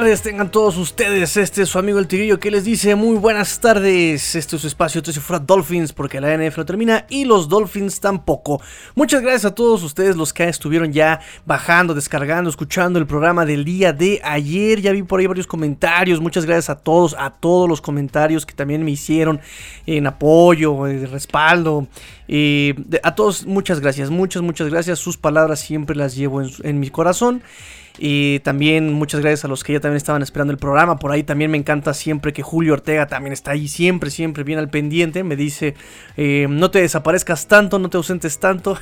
tardes tengan todos ustedes. Este es su amigo el Tigrillo que les dice muy buenas tardes. Este es su espacio, esto si fuera Dolphins porque la NFL lo termina y los Dolphins tampoco. Muchas gracias a todos ustedes los que estuvieron ya bajando, descargando, escuchando el programa del día de ayer. Ya vi por ahí varios comentarios. Muchas gracias a todos, a todos los comentarios que también me hicieron en apoyo, de respaldo. Eh, a todos muchas gracias, muchas, muchas gracias. Sus palabras siempre las llevo en, en mi corazón. Y también muchas gracias a los que ya también estaban esperando el programa. Por ahí también me encanta siempre que Julio Ortega también está ahí siempre, siempre bien al pendiente. Me dice, eh, no te desaparezcas tanto, no te ausentes tanto.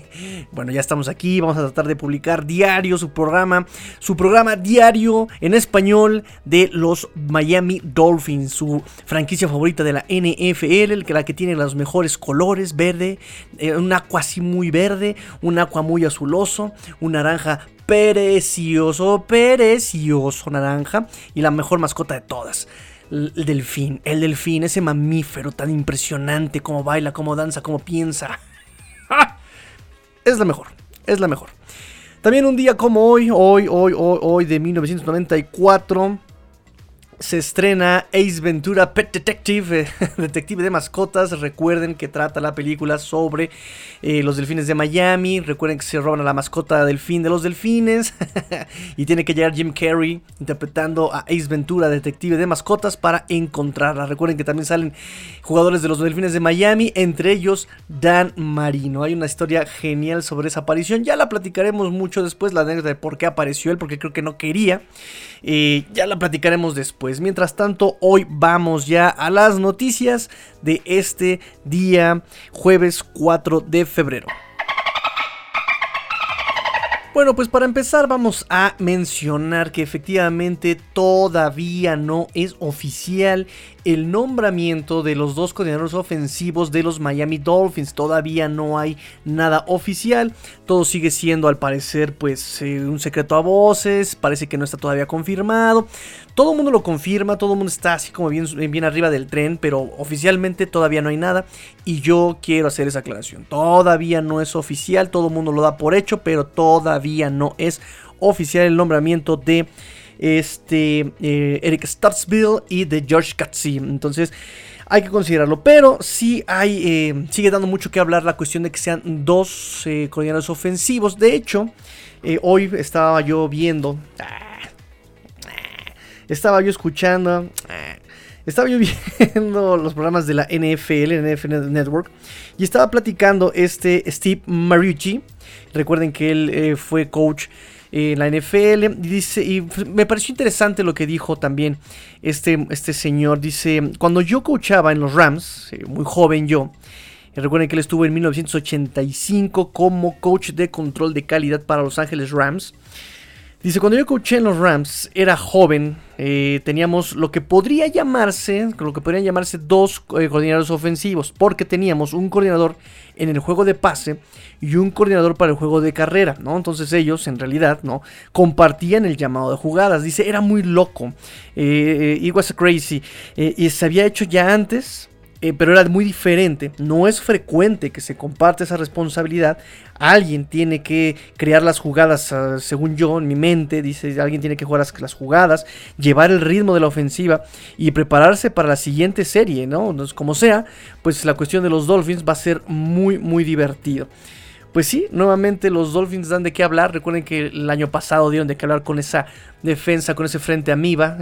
bueno, ya estamos aquí, vamos a tratar de publicar diario su programa. Su programa diario en español de los Miami Dolphins, su franquicia favorita de la NFL, la que tiene los mejores colores, verde, eh, un agua así muy verde, un agua muy azuloso, un naranja precioso, precioso naranja y la mejor mascota de todas. El delfín, el delfín, ese mamífero tan impresionante, cómo baila, cómo danza, cómo piensa. Es la mejor, es la mejor. También un día como hoy, hoy, hoy, hoy, hoy de 1994 se estrena Ace Ventura Pet Detective, detective de mascotas. Recuerden que trata la película sobre eh, los delfines de Miami. Recuerden que se roban a la mascota delfín de los delfines. y tiene que llegar Jim Carrey interpretando a Ace Ventura, detective de mascotas, para encontrarla. Recuerden que también salen jugadores de los delfines de Miami, entre ellos Dan Marino. Hay una historia genial sobre esa aparición. Ya la platicaremos mucho después, la anécdota de por qué apareció él, porque creo que no quería. Eh, ya la platicaremos después. Mientras tanto, hoy vamos ya a las noticias de este día, jueves 4 de febrero. Bueno, pues para empezar vamos a mencionar que efectivamente todavía no es oficial el nombramiento de los dos coordinadores ofensivos de los Miami Dolphins. Todavía no hay nada oficial. Todo sigue siendo al parecer pues eh, un secreto a voces. Parece que no está todavía confirmado. Todo el mundo lo confirma, todo el mundo está así como bien, bien arriba del tren, pero oficialmente todavía no hay nada. Y yo quiero hacer esa aclaración. Todavía no es oficial, todo el mundo lo da por hecho, pero todavía no es oficial el nombramiento de este, eh, Eric Stutzville y de George Katzi. Entonces hay que considerarlo. Pero sí hay, eh, sigue dando mucho que hablar la cuestión de que sean dos eh, coordinadores ofensivos. De hecho, hoy estaba yo viendo, estaba yo escuchando, estaba yo viendo los programas de la NFL, NFL Network, y estaba platicando este Steve Mariucci. Recuerden que él fue coach en la NFL. Y dice, y me pareció interesante lo que dijo también este, este señor. Dice, cuando yo coachaba en los Rams, eh, muy joven yo, recuerden que él estuvo en 1985 como coach de control de calidad para Los Ángeles Rams. Dice, cuando yo coaché en los Rams, era joven, eh, teníamos lo que podría llamarse, lo que podrían llamarse dos eh, coordinadores ofensivos, porque teníamos un coordinador en el juego de pase y un coordinador para el juego de carrera, ¿no? Entonces ellos, en realidad, ¿no? Compartían el llamado de jugadas. Dice, era muy loco. Eh, it was crazy. y se había hecho ya antes, eh, pero era muy diferente. No es frecuente que se comparte esa responsabilidad. Alguien tiene que crear las jugadas, ah, según yo, en mi mente, dice, alguien tiene que jugar las, jugadas, llevar el ritmo de la ofensiva y prepararse para la siguiente serie, ¿no? Entonces, como sea, pues la cuestión de los Dolphins va a ser muy, muy divertido. Pues sí, nuevamente los Dolphins dan de qué hablar. Recuerden que el año pasado dieron de qué hablar con esa defensa, con ese frente amiba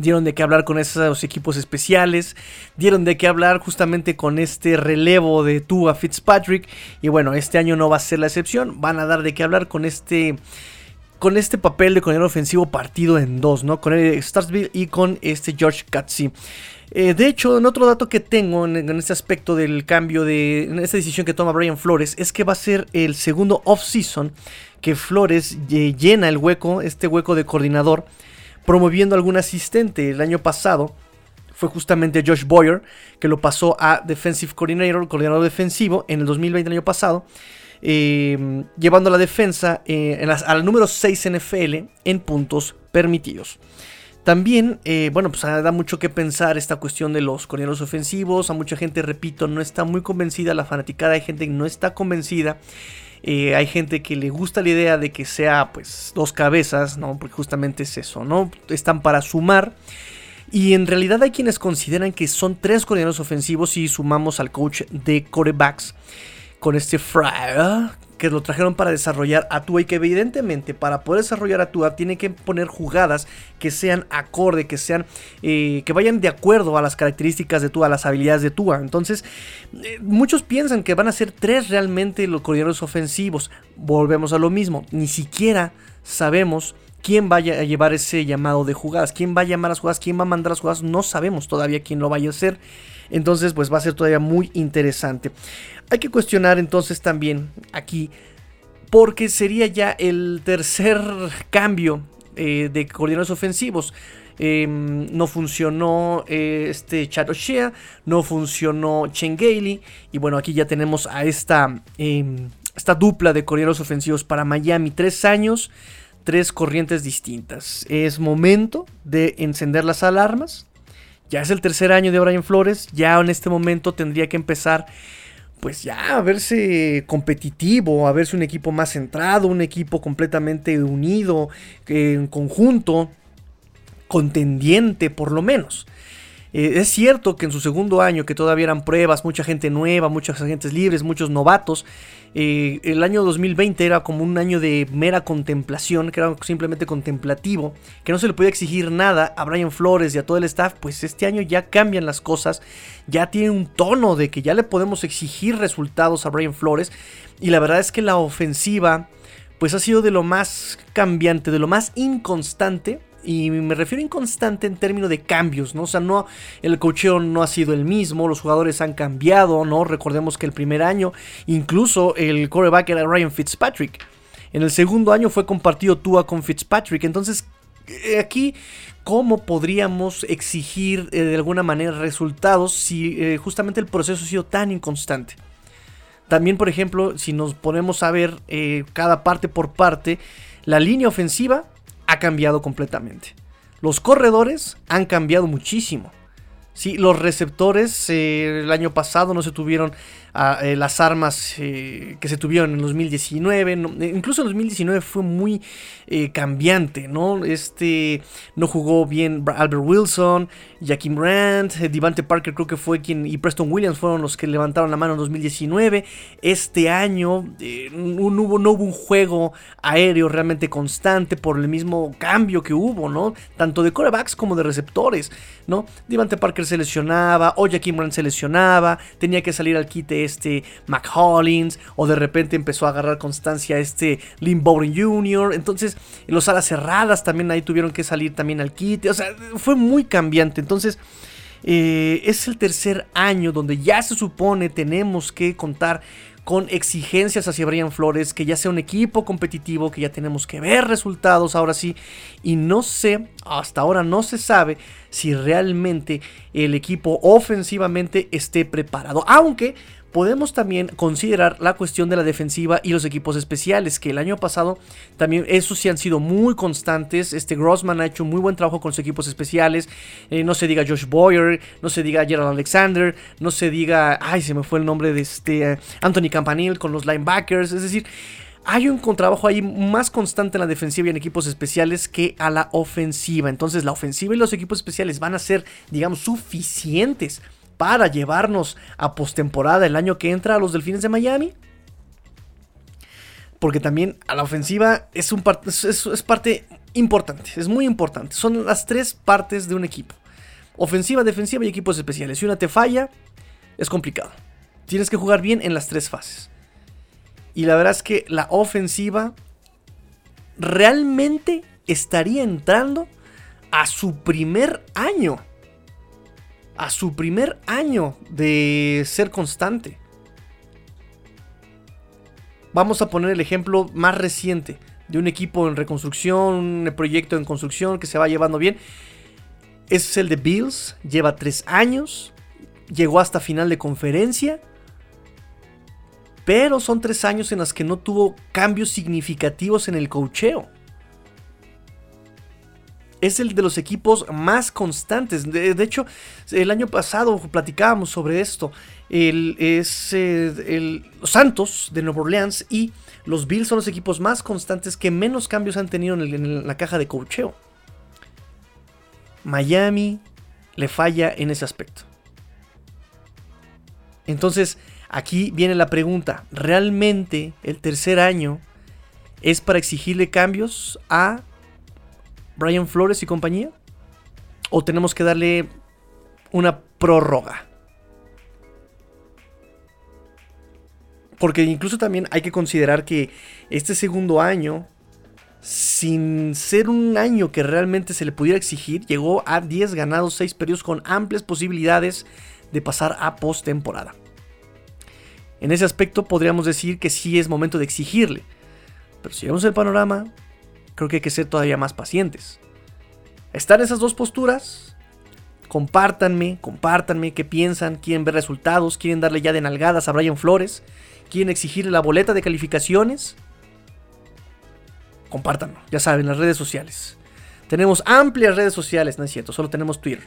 dieron de qué hablar con esos equipos especiales, dieron de qué hablar justamente con este relevo de Tua Fitzpatrick y bueno, este año no va a ser la excepción, van a dar de qué hablar con este con este papel de coordinador ofensivo partido en dos, ¿no? Con el Starsville y con este George Katzi. Eh, de hecho, en otro dato que tengo en, este aspecto del cambio de. En esta decisión que toma Brian Flores, es que va a ser el segundo off-season que Flores eh, llena el hueco, este hueco de coordinador promoviendo algún asistente. El año pasado fue justamente Josh Boyer, que lo pasó a Defensive Coordinator, coordinador defensivo, en el 2020, el año pasado, eh, llevando la defensa eh, al número 6 NFL en puntos permitidos. También, eh, bueno, pues da mucho que pensar esta cuestión de los coordinadores ofensivos. A mucha gente, repito, no está muy convencida. La fanaticada de gente no está convencida. Eh, hay gente que le gusta la idea de que sea pues dos cabezas, ¿no? Porque justamente es eso, ¿no? Están para sumar. Y en realidad hay quienes consideran que son tres coordinadores ofensivos si sumamos al coach de corebacks con este Fryer que lo trajeron para desarrollar a Tua y que evidentemente para poder desarrollar a Tua tiene que poner jugadas que sean acorde, que sean eh, que vayan de acuerdo a las características de Tua, a las habilidades de Tua. Entonces, eh, muchos piensan que van a ser tres realmente los coordinadores ofensivos. Volvemos a lo mismo, ni siquiera sabemos quién vaya a llevar ese llamado de jugadas, quién va a llamar las jugadas, quién va a mandar las jugadas, no sabemos todavía quién lo vaya a hacer. Entonces, pues va a ser todavía muy interesante. Hay que cuestionar entonces también aquí, porque sería ya el tercer cambio eh, de coordinadores ofensivos. Em, no funcionó eh, este Chad O'Shea, no funcionó Chen Gailey. Y bueno, aquí ya tenemos a esta, em, esta dupla de coordinadores ofensivos para Miami. Tres años, tres corrientes distintas. Es momento de encender las alarmas. Ya es el tercer año de Brian Flores. Ya en este momento tendría que empezar pues ya a verse competitivo, a verse un equipo más centrado, un equipo completamente unido, en conjunto, contendiente por lo menos. Eh, es cierto que en su segundo año, que todavía eran pruebas, mucha gente nueva, muchos agentes libres, muchos novatos, eh, el año 2020 era como un año de mera contemplación, que era simplemente contemplativo, que no se le podía exigir nada a Brian Flores y a todo el staff, pues este año ya cambian las cosas, ya tiene un tono de que ya le podemos exigir resultados a Brian Flores, y la verdad es que la ofensiva pues ha sido de lo más cambiante, de lo más inconstante y me refiero a inconstante en términos de cambios, ¿no? O sea, no, el cocheo no ha sido el mismo, los jugadores han cambiado, ¿no? Recordemos que el primer año, incluso el coreback era Ryan Fitzpatrick. En el segundo año fue compartido Tua con Fitzpatrick. Entonces, eh, aquí, ¿cómo podríamos exigir eh, de alguna manera resultados si eh, justamente el proceso ha sido tan inconstante? También, por ejemplo, si nos ponemos a ver cada parte por parte, la línea ofensiva cambiado completamente. Los corredores han cambiado muchísimo. Sí, los receptores eh, el año pasado no se tuvieron eh, las armas eh, que se tuvieron en 2019. incluso en 2019 fue muy cambiante, ¿no? Este no jugó bien Albert Wilson, Jaquim Rand, Devante Parker creo que fue quien y Preston Williams fueron los que levantaron la mano en 2019. Este año no, hubo, no hubo un juego aéreo realmente constante por el mismo cambio que hubo, ¿no? Tanto de corebacks como de receptores, ¿no? Devante Parker se lesionaba, o Jaquim Rand se lesionaba, tenía que salir al quite este McHollins, o de repente empezó a agarrar constancia este Lynn Bowden Jr., entonces los alas cerradas también ahí tuvieron que salir también al quite, o sea, fue muy cambiante, entonces... Eh, es el tercer año donde ya se supone tenemos que contar con exigencias hacia Brian Flores, que ya sea un equipo competitivo, que ya tenemos que ver resultados ahora sí. Y no sé, hasta ahora no se sabe si realmente el equipo ofensivamente esté preparado. Aunque podemos también considerar la cuestión de la defensiva y los equipos especiales, que el año pasado también esos sí han sido muy constantes. Este Grossman ha hecho muy buen trabajo con sus equipos especiales. Eh, no se diga Josh Boyer, no se diga Gerald Alexander, no se diga, ay, se me fue el nombre de este eh, Anthony Campanil con los linebackers. Es decir, hay un trabajo ahí más constante en la defensiva y en equipos especiales que a la ofensiva. Entonces la ofensiva y los equipos especiales van a ser, digamos, suficientes para llevarnos a postemporada el año que entra a los Delfines de Miami. Porque también a la ofensiva es, un es, parte importante, es muy importante. Son las tres partes de un equipo. Ofensiva, defensiva y equipos especiales. Si una te falla, es complicado. Tienes que jugar bien en las tres fases. Y la verdad es que la ofensiva realmente estaría entrando a su primer año a su primer año de ser constante. Vamos a poner el ejemplo más reciente de un equipo en reconstrucción, un proyecto en construcción que se va llevando bien. Es el de Bills, lleva tres años, llegó hasta final de conferencia, pero son tres años en los que no tuvo cambios significativos en el cocheo. Es el de los equipos más constantes. De, hecho, el año pasado platicábamos sobre esto. El, es el, los Santos de Nueva Orleans y los Bills son los equipos más constantes que menos cambios han tenido en, la caja de cocheo. Miami le falla en ese aspecto. Entonces, aquí viene la pregunta. ¿Realmente el tercer año es para exigirle cambios a Brian Flores y compañía? ¿O tenemos que darle una prórroga? Porque incluso también hay que considerar que este segundo año, sin ser un año que realmente se le pudiera exigir, llegó a 10 ganados, 6 periodos con amplias posibilidades de pasar a postemporada. En ese aspecto podríamos decir que sí es momento de exigirle. Pero si vemos el panorama, creo que hay que ser todavía más pacientes. Están esas dos posturas. Compártanme, compártanme qué piensan, quieren ver resultados, quieren darle ya de nalgadas a Brian Flores, quieren exigirle la boleta de calificaciones. Compártanlo, ya saben, las redes sociales. Tenemos amplias redes sociales, no es cierto, solo tenemos Twitter.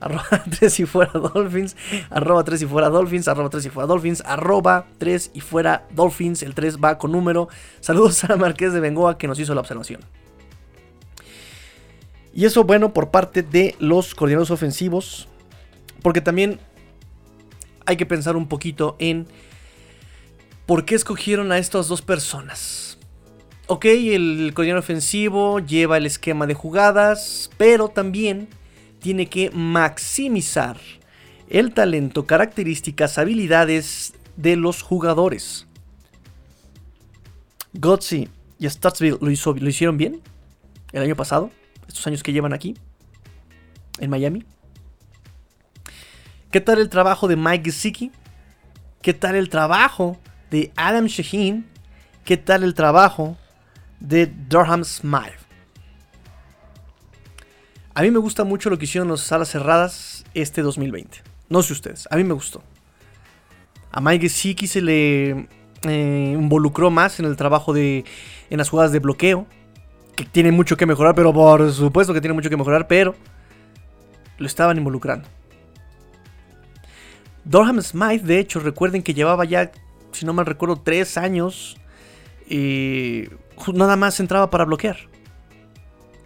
Arroba 3 y fuera Dolphins, arroba 3 y fuera Dolphins, arroba 3 y fuera Dolphins, arroba 3 y fuera Dolphins, el 3 va con número. Saludos a Marqués de Bengoa que nos hizo la observación. Y eso bueno por parte de los coordinadores ofensivos, porque también hay que pensar un poquito en por qué escogieron a estas dos personas. Ok, el coordinador ofensivo lleva el esquema de jugadas, pero también tiene que maximizar el talento, características, habilidades de los jugadores. Gotzi y Statsville lo, hicieron bien el año pasado, estos años que llevan aquí, en Miami. ¿Qué tal el trabajo de Mike Gesicki? ¿Qué tal el trabajo de Adam Shaheen? ¿Qué tal el trabajo de Durham Smythe? A mí me gusta mucho lo que hicieron los salas cerradas este 2020. No sé ustedes, a mí me gustó. A Mike Gesicki se le eh, involucró más en el trabajo de. en las jugadas de bloqueo. Que tiene mucho que mejorar, pero por supuesto que tiene mucho que mejorar, pero. Lo estaban involucrando. Dorham Smythe, de hecho, recuerden que llevaba ya, si no mal recuerdo, tres años. Y nada más entraba para bloquear.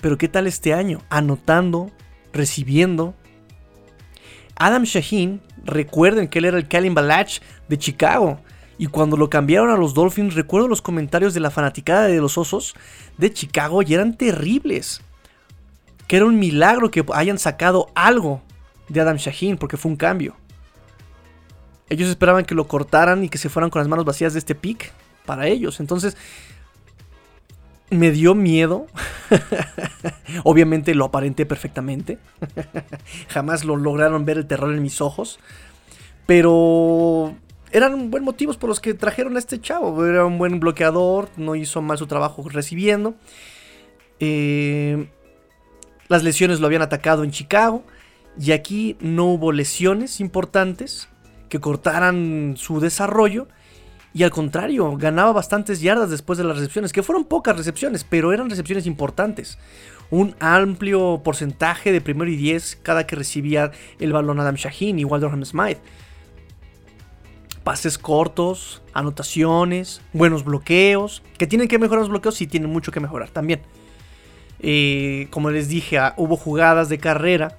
Pero ¿qué tal este año? Anotando, recibiendo. Adam Shaheen, recuerden que él era el Kalin Balach de Chicago. Y cuando lo cambiaron a los Dolphins, recuerdo los comentarios de la fanaticada de los Osos de Chicago y eran terribles. Que era un milagro que hayan sacado algo de Adam Shaheen porque fue un cambio. Ellos esperaban que lo cortaran y que se fueran con las manos vacías de este pick para ellos. Entonces, me dio miedo. Obviamente lo aparenté perfectamente. Jamás lo lograron ver el terror en mis ojos. Pero eran buenos motivos por los que trajeron a este chavo. Era un buen bloqueador, no hizo mal su trabajo recibiendo. Eh, las lesiones lo habían atacado en Chicago. Y aquí no hubo lesiones importantes que cortaran su desarrollo. Y al contrario, ganaba bastantes yardas después de las recepciones, que fueron pocas recepciones, pero eran recepciones importantes. Un amplio porcentaje de primero y diez cada que recibía el balón Adam Shaheen y Waldorham Smith. Pases cortos, anotaciones, buenos bloqueos. Que tienen que mejorar los bloqueos, sí tienen mucho que mejorar también. Eh, como les dije, ah, hubo jugadas de carrera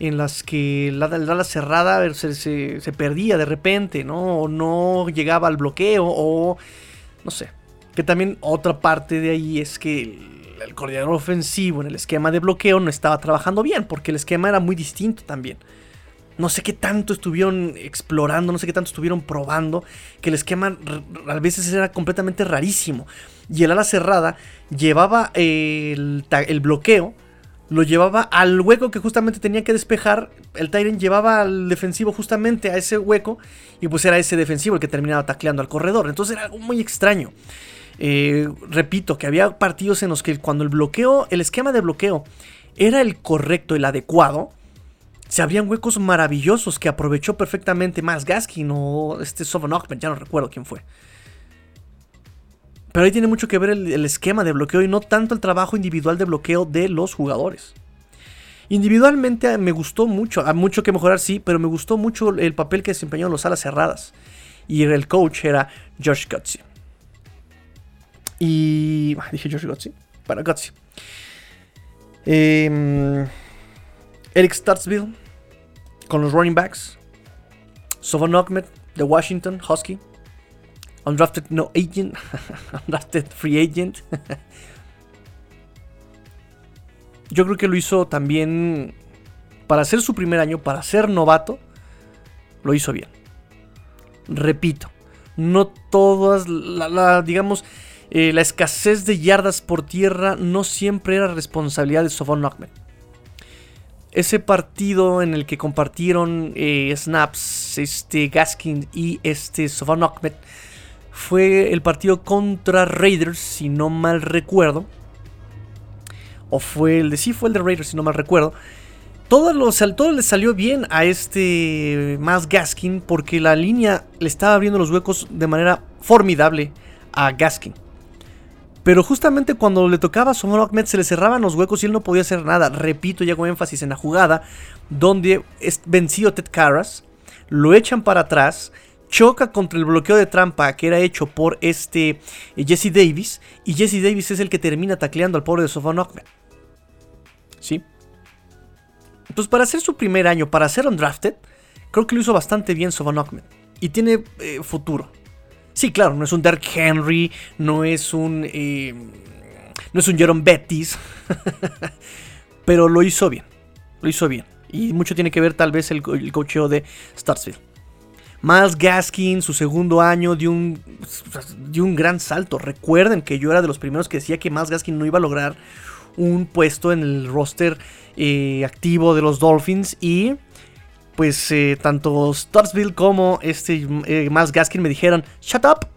en las que la, ala cerrada se, se, perdía de repente, ¿no? O no llegaba al bloqueo, o no sé. Que también otra parte de ahí es que el, el, coordinador ofensivo en el esquema de bloqueo no estaba trabajando bien, porque el esquema era muy distinto también. No sé qué tanto estuvieron explorando, no sé qué tanto estuvieron probando, que el esquema a veces era completamente rarísimo. Y el ala cerrada llevaba el, el bloqueo lo llevaba al hueco que justamente tenía que despejar. El Tyrant llevaba al defensivo justamente a ese hueco. Y pues era ese defensivo el que terminaba tacleando al corredor. Entonces era algo muy extraño. Eh, repito, que había partidos en los que cuando el bloqueo, el esquema de bloqueo era el correcto, el adecuado. Se habían huecos maravillosos que aprovechó perfectamente más Gaskin o este Sovon ya no recuerdo quién fue. Pero ahí tiene mucho que ver el, esquema de bloqueo y no tanto el trabajo individual de bloqueo de los jugadores. Individualmente me gustó mucho, hay mucho que mejorar, sí, pero me gustó mucho el papel que desempeñó en los alas cerradas. Y el coach era Josh Gutsy. Y. Ah, dije Josh Gutsy. Bueno, Gutsy. Em, Eric Startsville con los running backs. Sovon Ahmed de Washington, Husky. Undrafted no agent. Undrafted free agent. Yo creo que lo hizo también para ser su primer año, para ser novato. Lo hizo bien. Repito, no todas, la, digamos, eh, la escasez de yardas por tierra no siempre era responsabilidad de Sofon Ahmed. Ese partido en el que compartieron eh, snaps este Gaskin y este Sofon fue el partido contra Raiders, si no mal recuerdo. O fue el de sí, fue el de Raiders, si no mal recuerdo. Todo, lo, todo le salió bien a este más Gaskin porque la línea le estaba abriendo los huecos de manera formidable a Gaskin. Pero justamente cuando le tocaba a Somoro Ahmed se le cerraban los huecos y él no podía hacer nada. Repito, ya hago énfasis en la jugada donde es vencido Ted Carras, lo echan para atrás, choca contra el bloqueo de trampa que era hecho por este eh, Jesse Davis y Jesse Davis es el que termina tacleando al pobre de Ahmed. ¿Sí? Entonces, para hacer su primer año, para ser undrafted, creo que lo hizo bastante bien Ahmed y tiene eh, futuro. Sí, claro, no es un Derek Henry, no es un. Eh, no es un Jerome Bettis. pero lo hizo bien. Lo hizo bien. Y mucho tiene que ver, tal vez, el, el cocheo de Starsfield. Miles Gaskin, su segundo año, dio un, un gran salto. Recuerden que yo era de los primeros que decía que Miles Gaskin no iba a lograr un puesto en el roster eh, activo de los Dolphins. Y pues eh, tanto Starsville como este eh, más Gaskin me dijeron, shut up.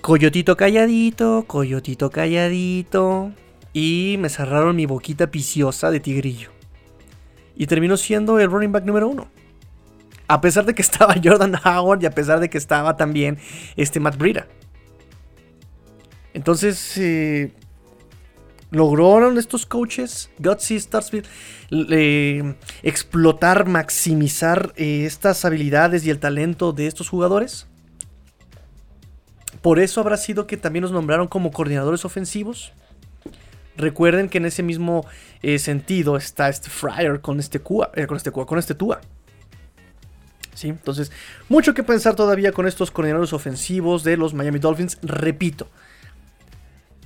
Coyotito calladito, coyotito calladito. Y me cerraron mi boquita piciosa de tigrillo. Y terminó siendo el running back número uno. A pesar de que estaba Jordan Howard y a pesar de que estaba también este Matt Breida. Entonces, eh, lograron estos coaches, Gutsy, Starsfield, explotar, maximizar eh, estas habilidades y el talento de estos jugadores. Por eso habrá sido que también los nombraron como coordinadores ofensivos. Recuerden que en ese mismo eh, sentido está este Fryer con este Cuba, con este Cuba, con este Tua. ¿Sí? Entonces, mucho que pensar todavía con estos coordinadores ofensivos de los Miami Dolphins. Repito,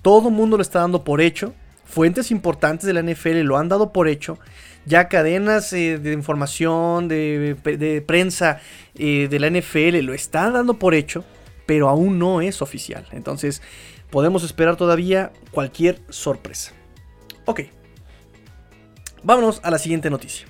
todo el mundo lo está dando por hecho. Fuentes importantes de la NFL lo han dado por hecho. Ya cadenas eh, de información, de, prensa eh, de la NFL lo están dando por hecho, pero aún no es oficial. Entonces, podemos esperar todavía cualquier sorpresa. Ok. Vámonos a la siguiente noticia.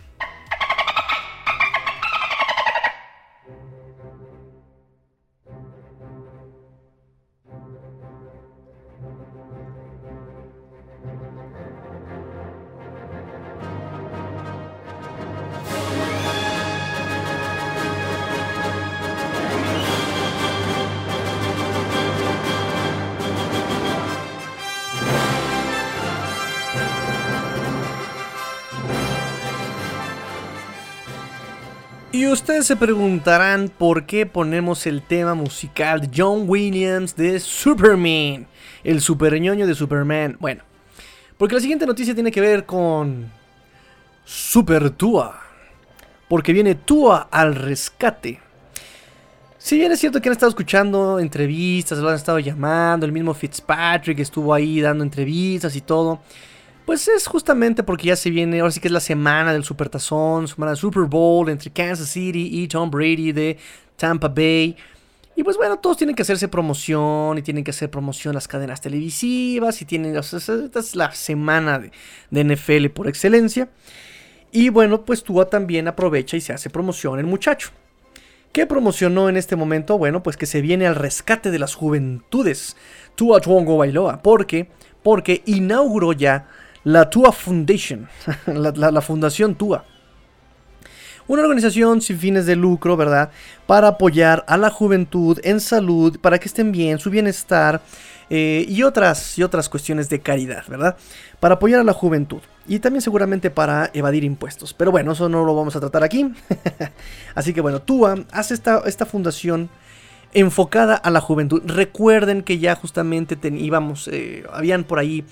Y ustedes se preguntarán por qué ponemos el tema musical de John Williams de Superman, el superñoño de Superman. Bueno, porque la siguiente noticia tiene que ver con Super Tua, porque viene Tua al rescate. Si bien es cierto que han estado escuchando entrevistas, lo han estado llamando, el mismo Fitzpatrick estuvo ahí dando entrevistas y todo. Pues es justamente porque ya se viene, ahora sí que es la semana del Supertazón, semana del Super Bowl entre Kansas City y Tom Brady de Tampa Bay. Y pues bueno, todos tienen que hacerse promoción y tienen que hacer promoción las cadenas televisivas y tienen, esta es la semana de, de NFL por excelencia. Y bueno, pues Tua también aprovecha y se hace promoción el muchacho. ¿Qué promocionó en este momento? Bueno, pues que se viene al rescate de las juventudes. Tua Tuongo Bailoa. ¿Por qué? Porque inauguró ya la Tua Foundation, la, Fundación Tua. Una organización sin fines de lucro, ¿verdad? Para apoyar a la juventud en salud, para que estén bien, su bienestar, eh, y, otras, y otras cuestiones de caridad, ¿verdad? Para apoyar a la juventud y también seguramente para evadir impuestos. Pero bueno, eso no lo vamos a tratar aquí. Así que bueno, Tua hace esta, esta fundación enfocada a la juventud. Recuerden que ya justamente íbamos, eh, habían por ahí,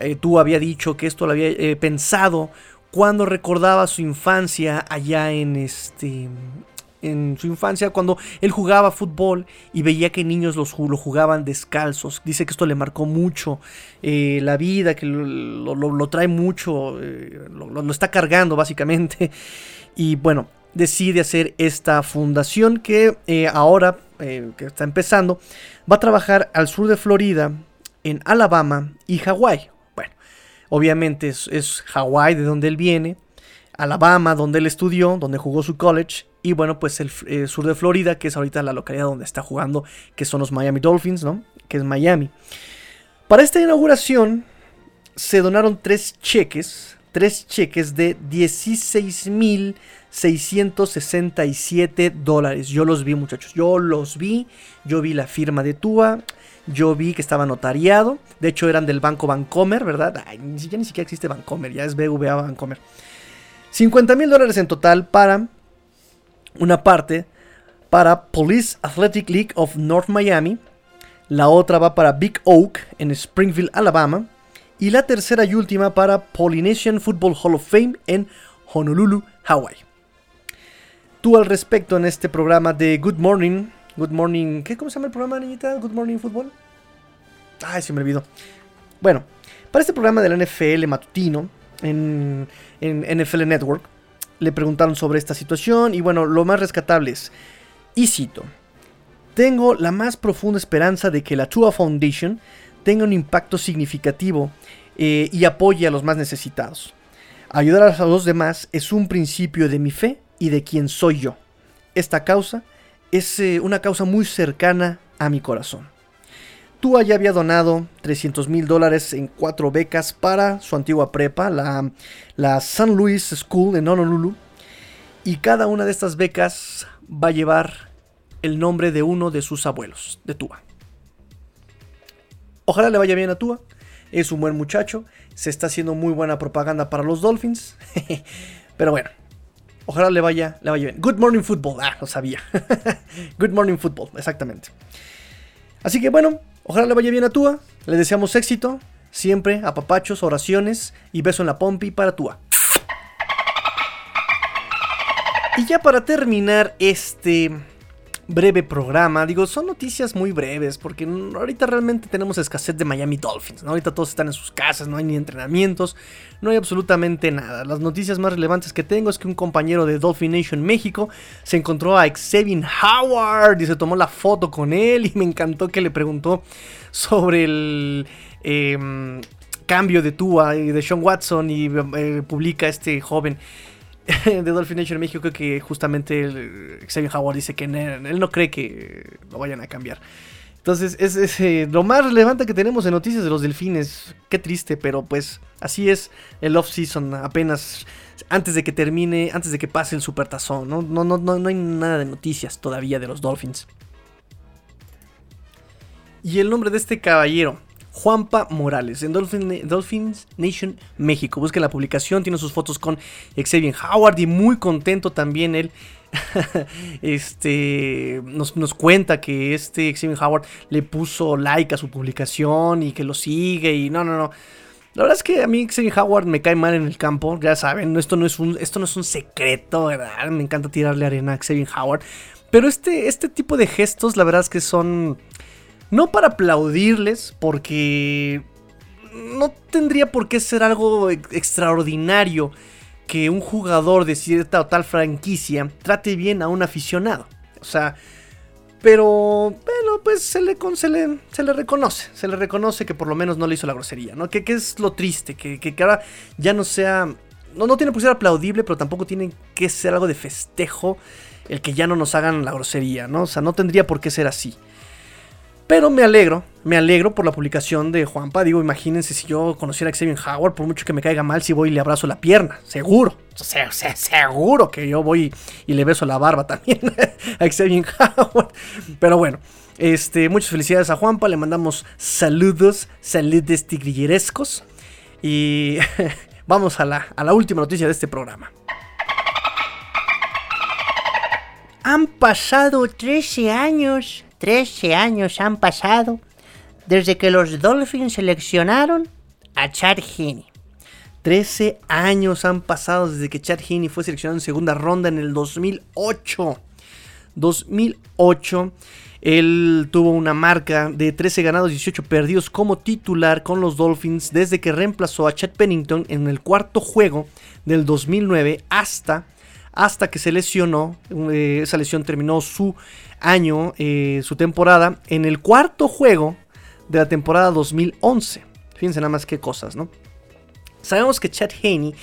eh, tú había dicho que esto lo había eh, pensado cuando recordaba su infancia allá en este en su infancia cuando él jugaba fútbol y veía que niños los, lo jugaban descalzos. Dice que esto le marcó mucho la vida, que lo, trae mucho, lo, está cargando básicamente. Y bueno, decide hacer esta fundación que ahora eh, que está empezando, va a trabajar al sur de Florida, en Alabama y Hawái. Obviamente es, es Hawái de donde él viene, Alabama donde él estudió, donde jugó su college, y bueno, pues el, eh, sur de Florida, que es ahorita la localidad donde está jugando, que son los Miami Dolphins, ¿no? Que es Miami. Para esta inauguración se donaron tres cheques, tres cheques de 16 mil 667 dólares. Yo los vi, muchachos. Yo los vi. Yo vi la firma de Tua. Yo vi que estaba notariado. De hecho, eran del banco Bancomer, ¿verdad? Ay, ya ni siquiera existe Bancomer. Ya es BVA Bancomer. 50 mil dólares en total para una parte para Police Athletic League of North Miami. La otra va para Big Oak en Springfield, Alabama. Y la tercera y última para Polynesian Football Hall of Fame en Honolulu, Hawaii tú al respecto en este programa de Good Morning. Good Morning. ¿Qué? ¿Cómo se llama el programa, niñita? Good Morning Football. Ay, se me olvidó. Bueno, para este programa del NFL matutino en, en NFL Network, le preguntaron sobre esta situación y bueno, lo más rescatable es, y cito, tengo la más profunda esperanza de que la Tua Foundation tenga un impacto significativo eh, y apoye a los más necesitados. Ayudar a los demás es un principio de mi fe y de quién soy yo. Esta causa es eh, una causa muy cercana a mi corazón. Tua ya había donado 300 mil dólares en cuatro becas para su antigua prepa, la, la St. Louis School en Honolulu. Y cada una de estas becas va a llevar el nombre de uno de sus abuelos, de Tua. Ojalá le vaya bien a Tua. Es un buen muchacho. Se está haciendo muy buena propaganda para los Dolphins. Pero bueno, Ojalá le vaya, le vaya bien. Good Morning Football. Ah, lo sabía. Good Morning Football, exactamente. Así que bueno, ojalá le vaya bien a Tua. Le deseamos éxito. Siempre apapachos, oraciones y beso en la pompi para Tua. Y ya para terminar este breve programa. Digo, son noticias muy breves porque ahorita realmente tenemos escasez de Miami Dolphins. Ahorita todos están en sus casas, no hay ni entrenamientos, no hay absolutamente nada. Las noticias más relevantes que tengo es que un compañero de Dolphin Nation México se encontró a Xavier Howard y se tomó la foto con él y me encantó que le preguntó sobre el... Em, cambio de Tua y de Sean Watson y eh, publica este joven de Dolphin Nation México que justamente Xavier Howard dice que él, no cree que lo vayan a cambiar. Entonces, es, eh, lo más relevante que tenemos en noticias de los delfines. Qué triste, pero pues así es el off-season. Apenas antes de que termine, antes de que pase el supertazón. ¿no? No, no, no, no hay nada de noticias todavía de los Dolphins. Y el nombre de este caballero Juanpa Morales en Dolphins Nation México. Busquen la publicación, tiene sus fotos con Xavier Howard y muy contento también él. este nos, cuenta que este Xavier Howard le puso like a su publicación y que lo sigue y no, no, no. La verdad es que a mí Xavier Howard me cae mal en el campo, ya saben, esto no es un, esto no es un secreto, ¿verdad? Me encanta tirarle arena a Xavier Howard. Pero este, este tipo de gestos, la verdad es que son no para aplaudirles, porque no tendría por qué ser algo extraordinario que un jugador de cierta o tal franquicia trate bien a un aficionado. O sea, pero bueno, pues se le, se le, reconoce, se le reconoce que por lo menos no le hizo la grosería, ¿no? Que, es lo triste, que, que, ahora ya no sea, no, no tiene por ser aplaudible, pero tampoco tiene que ser algo de festejo el que ya no nos hagan la grosería, ¿no? O sea, no tendría por qué ser así. Pero me alegro, me alegro por la publicación de Juanpa. Digo, imagínense si yo conociera a Xavier Howard, por mucho que me caiga mal, si voy y le abrazo la pierna. Seguro, seguro que yo voy y le beso la barba también a Xavier Howard. Pero bueno, Este, muchas felicidades a Juanpa, le mandamos saludos, saludos tigrillerescos. Y vamos a la, a la última noticia de este programa. Han pasado 13 años, 13 años han pasado desde que los Dolphins seleccionaron a Chad Heaney. 13 años han pasado desde que Chad Heaney fue seleccionado en segunda ronda en el 2008. 2008. Él tuvo una marca de 13 ganados y 18 perdidos como titular con los Dolphins desde que reemplazó a Chad Pennington en el cuarto juego del 2009 hasta, hasta que se lesionó. Eh, esa lesión terminó su año, eh, su temporada, en el cuarto juego de la temporada 2011. Fíjense nada más qué cosas, ¿no? Sabemos que Chad Haney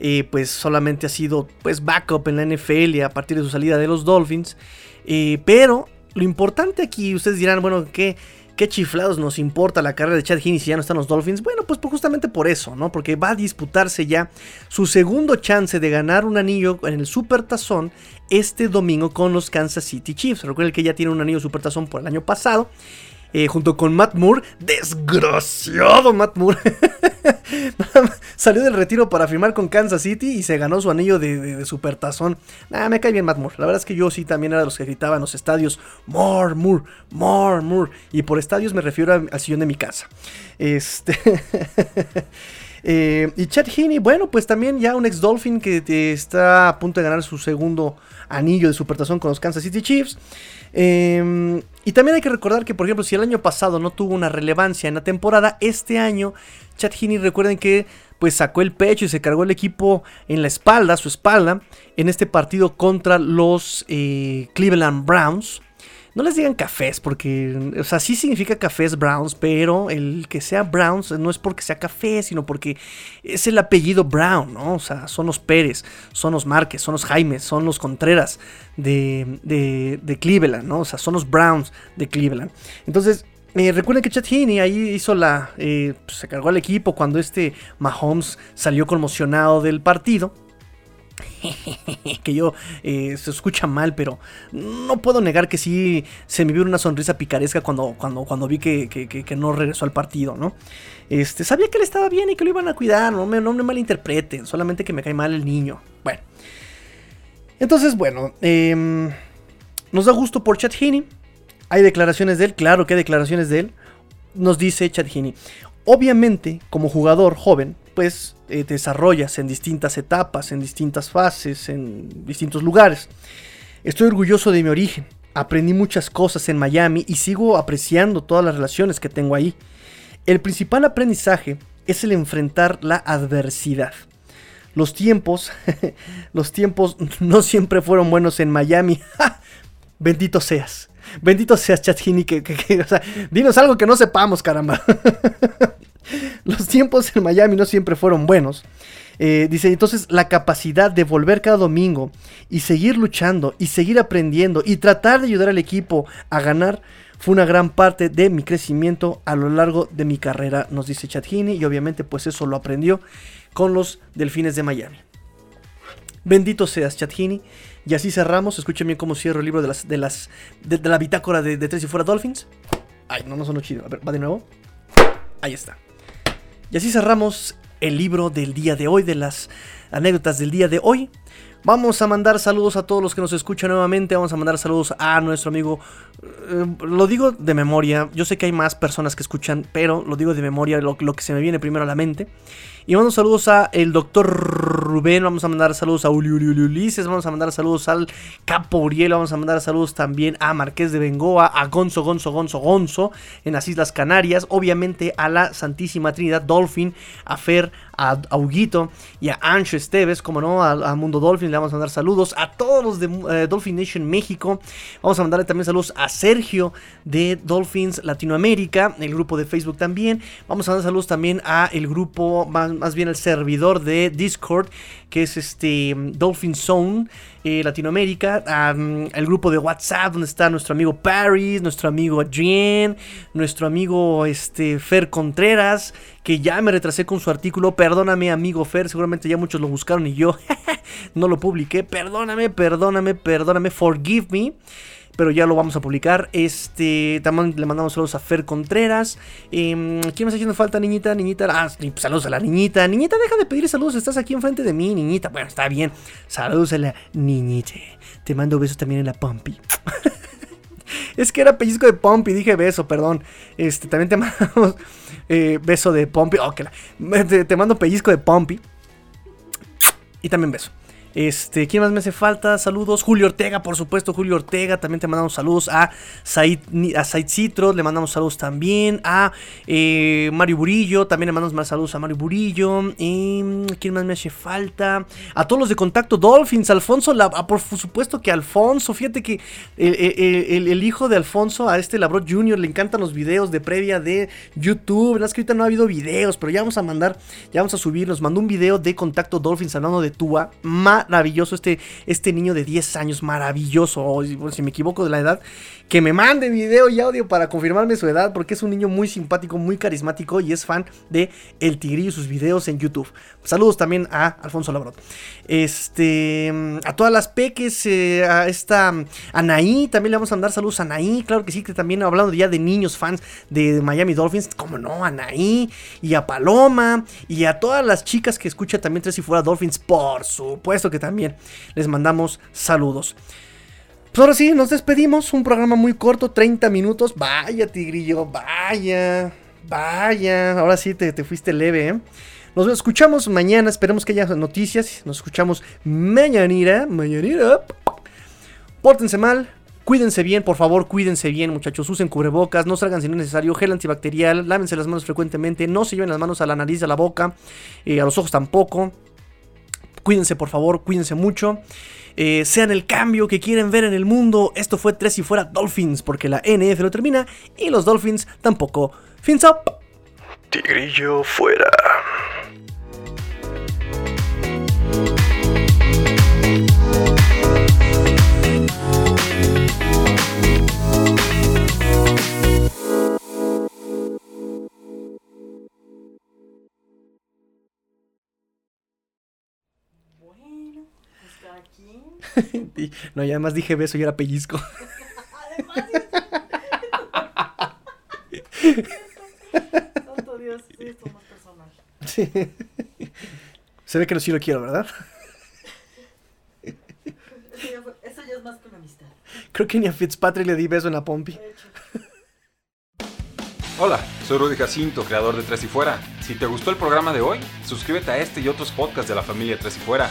eh, pues solamente ha sido pues backup en la NFL a partir de su salida de los Dolphins. Eh, pero lo importante aquí, ustedes dirán, bueno, ¿qué, ¿qué chiflados nos importa la carrera de Chad Heaney si ya no están los Dolphins? Bueno, pues, pues, justamente por eso, ¿no? Porque va a disputarse ya su segundo chance de ganar un anillo en el Super Tazón este domingo con los Kansas City Chiefs. Recuerden que ya tiene un anillo Super Tazón por el año pasado. Eh, junto con Matt Moore. Desgraciado Matt Moore. Salió del retiro para firmar con Kansas City y se ganó su anillo de, de, supertazón. me cae bien Matt Moore. La verdad es que yo sí también era de los que gritaban en los estadios. More, Moore, more, Moore. Y por estadios me refiero al sillón de mi casa. Este. Eh, y Chad Heaney, bueno, pues también ya un ex Dolphin que está a punto de ganar su segundo anillo de supertazón con los Kansas City Chiefs. Em, y también hay que recordar que, por ejemplo, si el año pasado no tuvo una relevancia en la temporada, este año Chad Heaney, recuerden que pues sacó el pecho y se cargó el equipo en la espalda, su espalda, en este partido contra los eh, Cleveland Browns. No les digan cafés, porque, o sea, sí significa cafés Browns, pero el que sea Browns no es porque sea café, sino porque es el apellido Brown, ¿no? O sea, son los Pérez, son los Márquez, son los Jaimes, son los Contreras de, de, Cleveland, ¿no? O sea, son los Browns de Cleveland. Entonces, eh, recuerden que Chad Heaney ahí hizo la. Eh, pues, se cargó al equipo cuando este Mahomes salió conmocionado del partido. que yo eh, se escucha mal, pero no puedo negar que sí se me vio una sonrisa picaresca cuando, cuando, cuando vi que, no regresó al partido, ¿no? Este, sabía que él estaba bien y que lo iban a cuidar, no me, no malinterpreten, solamente que me cae mal el niño. Bueno, entonces, bueno, em, nos da gusto por Chad Heaney. Hay declaraciones de él, claro que hay declaraciones de él. Nos dice Chad Heaney. Obviamente, como jugador joven, pues eh, desarrollas en distintas etapas, en distintas fases, en distintos lugares. Estoy orgulloso de mi origen. Aprendí muchas cosas en Miami y sigo apreciando todas las relaciones que tengo ahí. El principal aprendizaje es el enfrentar la adversidad. Los tiempos, los tiempos no siempre fueron buenos en Miami. Bendito seas. Bendito seas, Chatini, que, que, dinos algo que no sepamos, caramba. Los tiempos en Miami no siempre fueron buenos. Eh, dice, entonces la capacidad de volver cada domingo y seguir luchando y seguir aprendiendo y tratar de ayudar al equipo a ganar fue una gran parte de mi crecimiento a lo largo de mi carrera, nos dice Chatini, y obviamente pues eso lo aprendió con los Delfines de Miami. Bendito seas, Chatini. Y así cerramos. Escuchen bien cómo cierro el libro de las de las de, la bitácora de, Tres y Fuera Dolphins. Ay, no, no sonó chido. A ver, va de nuevo. Ahí está. Y así cerramos el libro del día de hoy, de las anécdotas del día de hoy. Vamos a mandar saludos a todos los que nos escuchan nuevamente. Vamos a mandar saludos a nuestro amigo. Eh, lo digo de memoria. Yo sé que hay más personas que escuchan, pero lo digo de memoria, lo, que se me viene primero a la mente. Y mando saludos a el doctor Rubén, vamos a mandar saludos a Uli, Uli, Ulises, vamos a mandar saludos al Capo Uriel, vamos a mandar saludos también a Marqués de Bengoa, a Gonzo, Gonzo, Gonzo, Gonzo en las Islas Canarias, obviamente a la Santísima Trinidad Dolphin, a Fer, a, Huguito y a Ancho Esteves, como no, a, Mundo Dolphin le vamos a mandar saludos, a todos los de eh, Dolphin Nation México, vamos a mandarle también saludos a Sergio de Dolphins Latinoamérica, el grupo de Facebook también, vamos a mandar saludos también a el grupo más más bien el servidor de Discord, que es este Dolphin Zone eh, Latinoamérica, el grupo de WhatsApp donde está nuestro amigo Paris, nuestro amigo Adrien, nuestro amigo este, Fer Contreras, que ya me retrasé con su artículo, perdóname amigo Fer, seguramente ya muchos lo buscaron y yo no lo publiqué, perdóname, perdóname, perdóname, forgive me. Pero ya lo vamos a publicar. Este, también le mandamos saludos a Fer Contreras. Em, ¿Quién está haciendo falta, niñita? Niñita, ah, saludos a la niñita. Niñita, deja de pedir saludos, estás aquí enfrente de mí, niñita. Bueno, está bien. Saludos a la niñita. Te mando besos también en la pompi. Es que era pellizco de Pompey, dije beso, perdón. Este, también te mandamos eh, beso de Pompey. Oh, te, te, mando pellizco de Pompey. Y también beso. Este, ¿quién más me hace falta? Saludos. Julio Ortega, por supuesto, Julio Ortega. También te mandamos saludos a Said, a Citros. Le mandamos saludos también a eh, Mario Burillo. También le mandamos más saludos a Mario Burillo. Em, ¿Quién más me hace falta? A todos los de Contacto Dolphins. Alfonso, ah, por supuesto que Alfonso. Fíjate que el, hijo de Alfonso, a este Labro Jr., le encantan los videos de previa de YouTube. La escrita no ha habido videos, pero ya vamos a mandar, ya vamos a subir. Nos mandó un video de Contacto Dolphins hablando de Tua maravilloso este, este niño de 10 años, maravilloso, si me equivoco de la edad, que me mande video y audio para confirmarme su edad, porque es un niño muy simpático, muy carismático y es fan de El Tigrillo y sus videos en YouTube. Saludos también a Alfonso Labrot. Este, a todas las peques, eh, a esta Anaí, también le vamos a mandar saludos a Anaí, claro que sí, que también hablando ya de niños fans de Miami Dolphins, como no, Anaí, y a Paloma, y a todas las chicas que escuchan también Tres y Fuera Dolphins, por supuesto que también les mandamos saludos. Pues ahora sí, nos despedimos. Un programa muy corto, 30 minutos. Vaya, Tigrillo, vaya, vaya. Ahora sí te, fuiste leve, ¿eh? Nos escuchamos mañana. Esperemos que haya noticias. Nos escuchamos mañanita. Mañanita. Pórtense mal. Cuídense bien, por favor, cuídense bien, muchachos. Usen cubrebocas, no salgan si no es necesario. Gel antibacterial, lávense las manos frecuentemente. No se lleven las manos a la nariz, a la boca, eh, a los ojos tampoco. Cuídense, por favor, cuídense mucho. Eh, sean el cambio que quieren ver en el mundo. Esto fue Tres y Fuera Dolphins, porque la NF lo termina y los Dolphins tampoco. Fins. Tigrillo fuera. No, ya además dije beso y era pellizco. Santo Dios, sí, esto más personal. Sí. Se ve que sí lo quiero, ¿verdad? Eso ya, es más que una amistad. Creo que ni a Fitzpatrick le di beso en la pompi. Hola, soy Rudy Jacinto, creador de Tres y Fuera. Si te gustó el programa de hoy, suscríbete a este y otros podcasts de la familia Tres y Fuera